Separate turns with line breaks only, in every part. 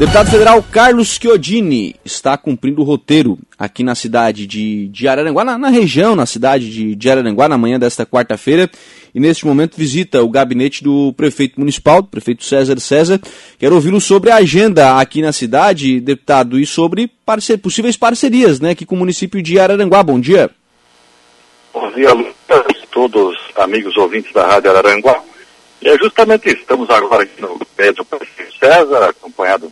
Deputado federal Carlos Chiodini está cumprindo o roteiro aqui na cidade de, de Araranguá, na, na região, na cidade de, de Araranguá, na manhã desta quarta-feira, e neste momento visita o gabinete do prefeito municipal, do prefeito César César. Quero ouvi-lo sobre a agenda aqui na cidade, deputado, e sobre possíveis parcerias né, aqui com o município de Araranguá. Bom dia.
Bom dia, Lucas, todos amigos ouvintes da Rádio Araranguá. E é justamente isso, estamos agora aqui no pé do prefeito César, acompanhado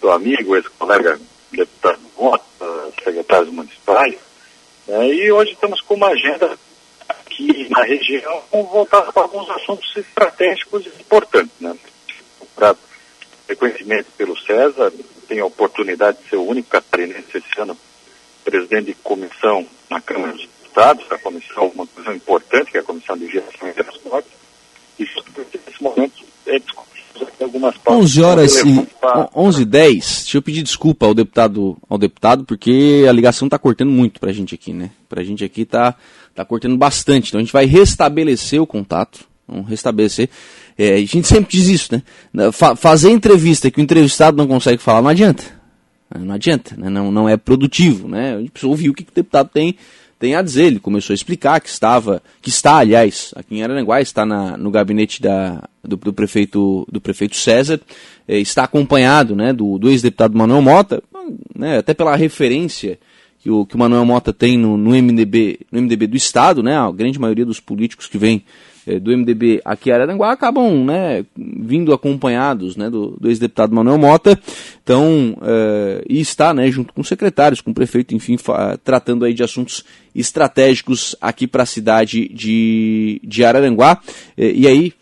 do amigo, ex-colega deputado Mota, secretários municipais, né, e hoje estamos com uma agenda aqui na região voltada para alguns assuntos estratégicos importantes. Né? Para reconhecimento pelo César, tenho a oportunidade de ser o único catarinense esse ano presidente de comissão na Câmara dos Deputados, a comissão, uma comissão importante, que é a Comissão de Gestão e Transporte, e nesse momento é discutir
algumas 11 horas e 11 h 10. Deixa eu pedir desculpa ao deputado, ao deputado, porque a ligação está cortando muito para a gente aqui, né? Para a gente aqui está tá cortando bastante. Então a gente vai restabelecer o contato. Vamos restabelecer. É, a gente sempre diz isso, né? Fa fazer entrevista que o entrevistado não consegue falar não adianta. Não adianta, né? não, não é produtivo, né? A gente precisa ouvir o que o deputado tem tem a dizer. Ele começou a explicar que estava, que está, aliás, aqui em Araranguá, está na, no gabinete da, do, do, prefeito, do prefeito César, eh, está acompanhado né, do, do ex-deputado Manuel Mota, né, até pela referência que o, que o Manuel Mota tem no, no, MDB, no MDB do Estado, né, a grande maioria dos políticos que vêm eh, do MDB aqui em Araranguá acabam né, vindo acompanhados né, do, do ex-deputado Manuel Mota, então, eh, e está né, junto com secretários, com o prefeito, enfim, tratando aí de assuntos estratégicos aqui para a cidade de, de Araranguá. Eh, e aí,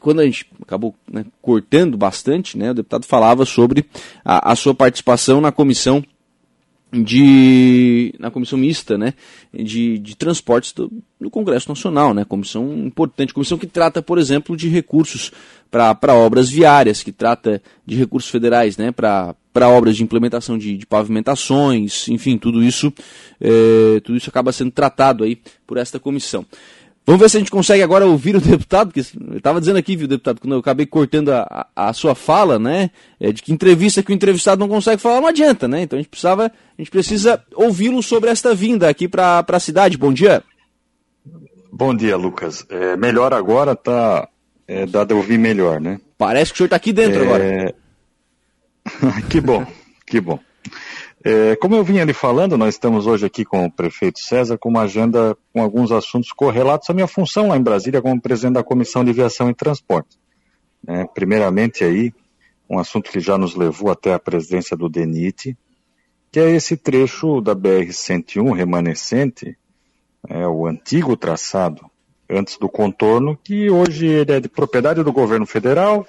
quando a gente acabou né, cortando bastante, né, o deputado falava sobre a, a sua participação na comissão de na comissão mista, né, de, de transportes do, do, Congresso Nacional, né, comissão importante, comissão que trata, por exemplo, de recursos para obras viárias, que trata de recursos federais, né, para obras de implementação de, de, pavimentações, enfim, tudo isso, é, tudo isso acaba sendo tratado aí por esta comissão. Vamos ver se a gente consegue agora ouvir o deputado, porque eu estava dizendo aqui, viu, deputado, quando eu acabei cortando a, a, sua fala, né, é de que entrevista que o entrevistado não consegue falar não adianta, né, então a gente precisava, a gente precisa ouvi-lo sobre esta vinda aqui para a cidade. Bom dia.
Bom dia, Lucas. É, melhor agora tá, é, dado a ouvir melhor, né?
Parece que o senhor está aqui dentro é... agora.
que bom, que bom. É, como eu vinha ali falando, nós estamos hoje aqui com o prefeito César com uma agenda com alguns assuntos correlatos à minha função lá em Brasília como presidente da Comissão de Viação e Transporte. É, primeiramente aí, um assunto que já nos levou até a presidência do DENIT, que é esse trecho da BR-101 remanescente, é, o antigo traçado antes do contorno, que hoje ele é de propriedade do governo federal,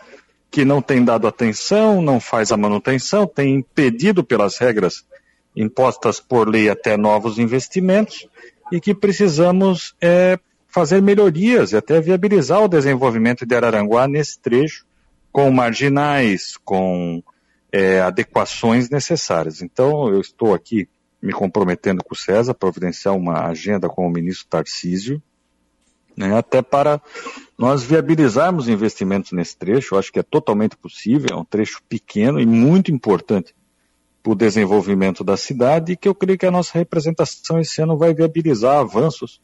que não tem dado atenção, não faz a manutenção, tem impedido pelas regras impostas por lei até novos investimentos e que precisamos é, fazer melhorias e até viabilizar o desenvolvimento de Araranguá nesse trecho com marginais, com é, adequações necessárias. Então, eu estou aqui me comprometendo com o César a providenciar uma agenda com o ministro Tarcísio, né, até para nós viabilizarmos investimentos nesse trecho. Eu acho que é totalmente possível, é um trecho pequeno e muito importante para o desenvolvimento da cidade e que eu creio que a nossa representação esse ano vai viabilizar avanços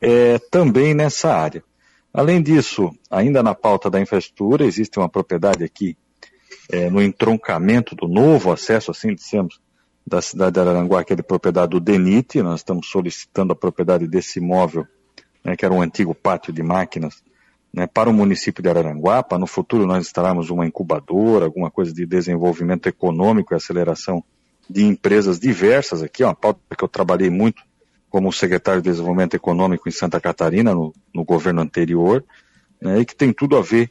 é, também nessa área. Além disso, ainda na pauta da infraestrutura, existe uma propriedade aqui é, no entroncamento do novo acesso, assim dissemos, da cidade de Araranguá, que é de propriedade do DENIT. Nós estamos solicitando a propriedade desse imóvel né, que era um antigo pátio de máquinas, né, para o município de Araranguá, para no futuro nós instalarmos uma incubadora, alguma coisa de desenvolvimento econômico e aceleração de empresas diversas aqui, uma pauta que eu trabalhei muito como secretário de Desenvolvimento Econômico em Santa Catarina, no, no governo anterior, né, e que tem tudo a ver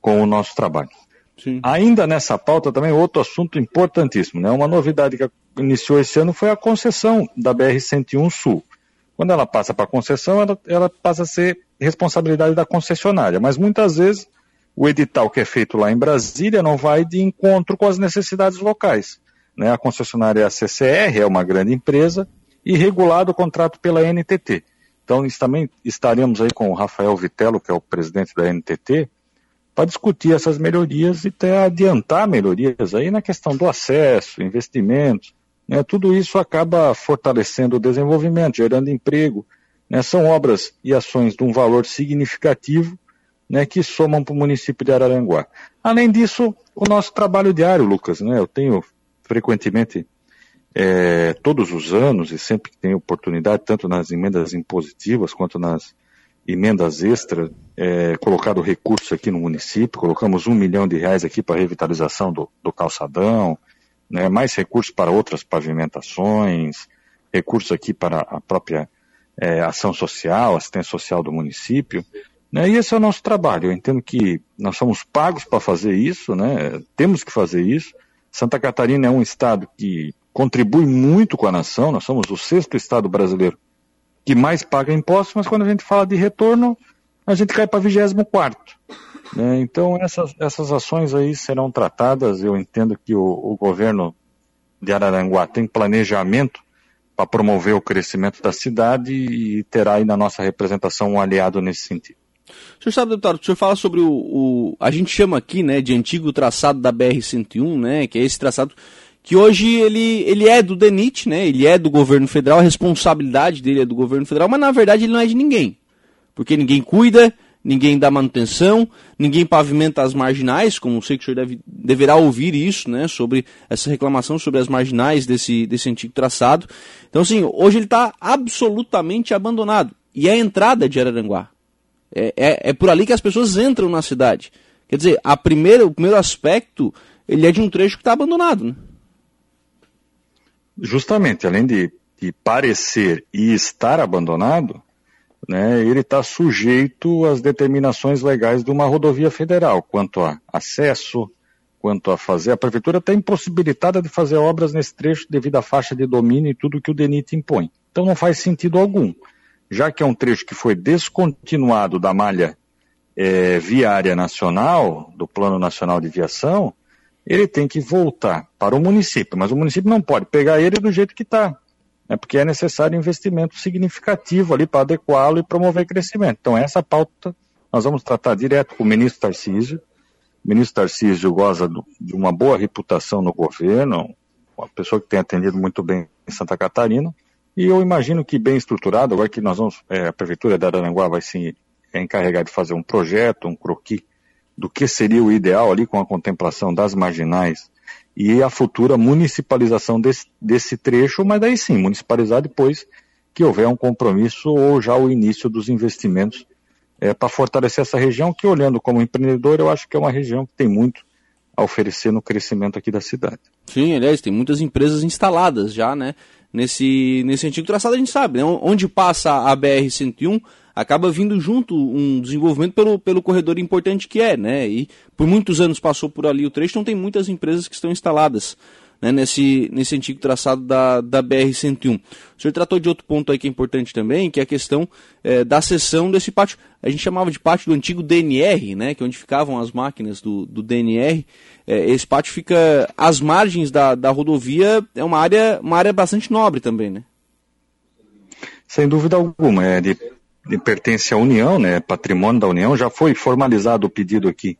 com o nosso trabalho. Sim. Ainda nessa pauta também outro assunto importantíssimo, né? Uma novidade que iniciou esse ano foi a concessão da BR-101 Sul. Quando ela passa para concessão, ela, ela passa a ser responsabilidade da concessionária. Mas muitas vezes o edital que é feito lá em Brasília não vai de encontro com as necessidades locais. Né? A concessionária é a CCR, é uma grande empresa, e regulado o contrato pela NTT. Então, também estaremos aí com o Rafael Vitello, que é o presidente da NTT, para discutir essas melhorias e até adiantar melhorias aí na questão do acesso, investimentos. Né? Tudo isso acaba fortalecendo o desenvolvimento, gerando emprego. Né? São obras e ações de um valor significativo né, que somam para o município de Araranguá. Além disso, o nosso trabalho diário, Lucas, né? eu tenho frequentemente, é, todos os anos, e sempre que tenho oportunidade, tanto nas emendas impositivas quanto nas emendas extras, é, colocado recursos aqui no município, colocamos um milhão de reais aqui para revitalização do, do calçadão, né, mais recursos para outras pavimentações, recursos aqui para a própria é, ação social, assistência social do município. Né, e esse é o nosso trabalho. Eu entendo que nós somos pagos para fazer isso, né, temos que fazer isso. Santa Catarina é um estado que contribui muito com a nação, nós somos o sexto estado brasileiro que mais paga impostos, mas quando a gente fala de retorno, a gente cai para 24. Né? Então, essas, essas ações aí serão tratadas. Eu entendo que o, o governo de Araranguá tem planejamento para promover o crescimento da cidade e terá aí na nossa representação um aliado nesse sentido.
O senhor sabe, deputado, o senhor fala sobre o, o, A gente chama aqui, né, de antigo traçado da BR-101, né, que é esse traçado que hoje ele, ele é do DENIT, né? Ele é do governo federal, a responsabilidade dele é do governo federal, mas na verdade ele não é de ninguém. Porque ninguém cuida, ninguém dá manutenção, ninguém pavimenta as marginais, como sei que o senhor deve, deverá ouvir isso, né? Sobre essa reclamação sobre as marginais desse, desse antigo traçado. Então, assim, hoje ele está absolutamente abandonado. E é a entrada de Araranguá. É, é, é por ali que as pessoas entram na cidade. Quer dizer, a primeira, o primeiro aspecto, ele é de um trecho que está abandonado, né?
justamente, além de, de parecer e estar abandonado, né, ele está sujeito às determinações legais de uma rodovia federal, quanto a acesso, quanto a fazer. A prefeitura está impossibilitada de fazer obras nesse trecho devido à faixa de domínio e tudo que o DENIT impõe. Então não faz sentido algum. Já que é um trecho que foi descontinuado da malha é, viária nacional, do Plano Nacional de Viação, ele tem que voltar para o município, mas o município não pode pegar ele do jeito que está, né, porque é necessário investimento significativo ali para adequá-lo e promover crescimento. Então, essa pauta nós vamos tratar direto com o ministro Tarcísio. O ministro Tarcísio goza de uma boa reputação no governo, uma pessoa que tem atendido muito bem em Santa Catarina, e eu imagino que bem estruturado, agora que nós vamos, é, a Prefeitura de Araranguá vai se encarregar de fazer um projeto, um croquis do que seria o ideal ali com a contemplação das marginais e a futura municipalização desse, desse trecho, mas daí sim, municipalizar depois que houver um compromisso ou já o início dos investimentos é, para fortalecer essa região, que olhando como empreendedor, eu acho que é uma região que tem muito a oferecer no crescimento aqui da cidade.
Sim, aliás, tem muitas empresas instaladas já, né? Nesse, nesse antigo traçado a gente sabe, né? Onde passa a BR-101, acaba vindo junto um desenvolvimento pelo, pelo corredor importante que é, né? E por muitos anos passou por ali o trecho, então tem muitas empresas que estão instaladas né, nesse, nesse antigo traçado da, da BR-101. O senhor tratou de outro ponto aí que é importante também, que é a questão é, da seção desse pátio. A gente chamava de pátio do antigo DNR, né, que é onde ficavam as máquinas do, do DNR. É, esse pátio fica às margens da, da rodovia, é uma área, uma área bastante nobre também, né?
Sem dúvida alguma, é de pertence à União, né, patrimônio da União, já foi formalizado o pedido aqui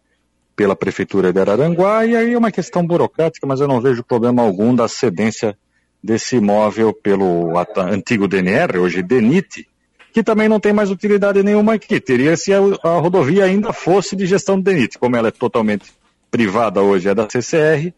pela Prefeitura de Araranguá, e aí é uma questão burocrática, mas eu não vejo problema algum da cedência desse imóvel pelo antigo DNR, hoje DENIT, que também não tem mais utilidade nenhuma aqui. Teria se a, a rodovia ainda fosse de gestão do DENIT, como ela é totalmente privada hoje, é da CCR,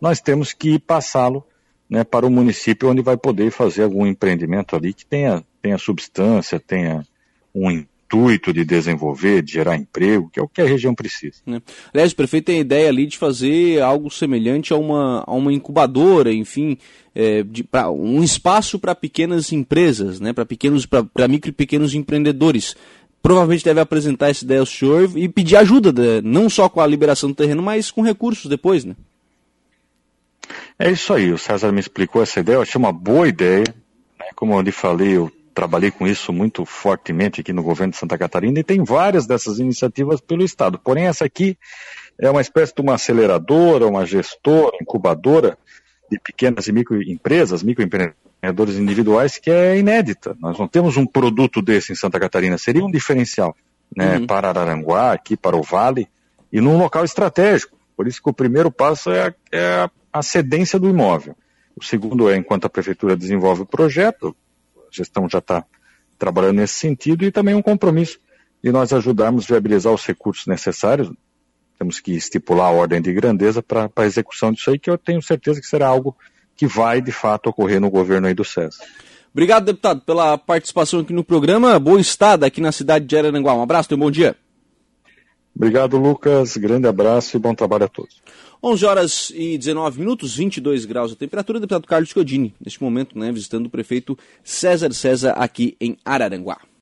nós temos que passá-lo né, para o município onde vai poder fazer algum empreendimento ali que tenha, tenha substância, tenha um intuito de desenvolver, de gerar emprego, que é o que a região precisa.
É. Aliás, o prefeito tem a ideia ali de fazer algo semelhante a uma, a uma incubadora, enfim, é, de, pra, um espaço para pequenas empresas, né, para pequenos, para micro e pequenos empreendedores. Provavelmente deve apresentar essa ideia ao senhor e pedir ajuda, né, não só com a liberação do terreno, mas com recursos depois, né?
É isso aí, o César me explicou essa ideia, eu achei uma boa ideia. Né? Como eu lhe falei, eu trabalhei com isso muito fortemente aqui no governo de Santa Catarina e tem várias dessas iniciativas pelo Estado. Porém, essa aqui é uma espécie de uma aceleradora, uma gestora, incubadora de pequenas e microempresas, microempreendedores individuais, que é inédita. Nós não temos um produto desse em Santa Catarina, seria um diferencial né, uhum. para Araranguá, aqui para o Vale, e num local estratégico. Por isso que o primeiro passo é a, é a cedência do imóvel. O segundo é enquanto a prefeitura desenvolve o projeto, gestão já está trabalhando nesse sentido, e também um compromisso de nós ajudarmos a viabilizar os recursos necessários. Temos que estipular a ordem de grandeza para a execução disso aí, que eu tenho certeza que será algo que vai de fato ocorrer no governo aí do César.
Obrigado, deputado, pela participação aqui no programa. Boa estada aqui na cidade de Araranguá. Um abraço, e um bom dia.
Obrigado, Lucas. Grande abraço e bom trabalho a todos.
11 horas e 19 minutos, 22 graus a temperatura. Deputado Carlos Codini, neste momento, né, visitando o prefeito César César aqui em Araranguá.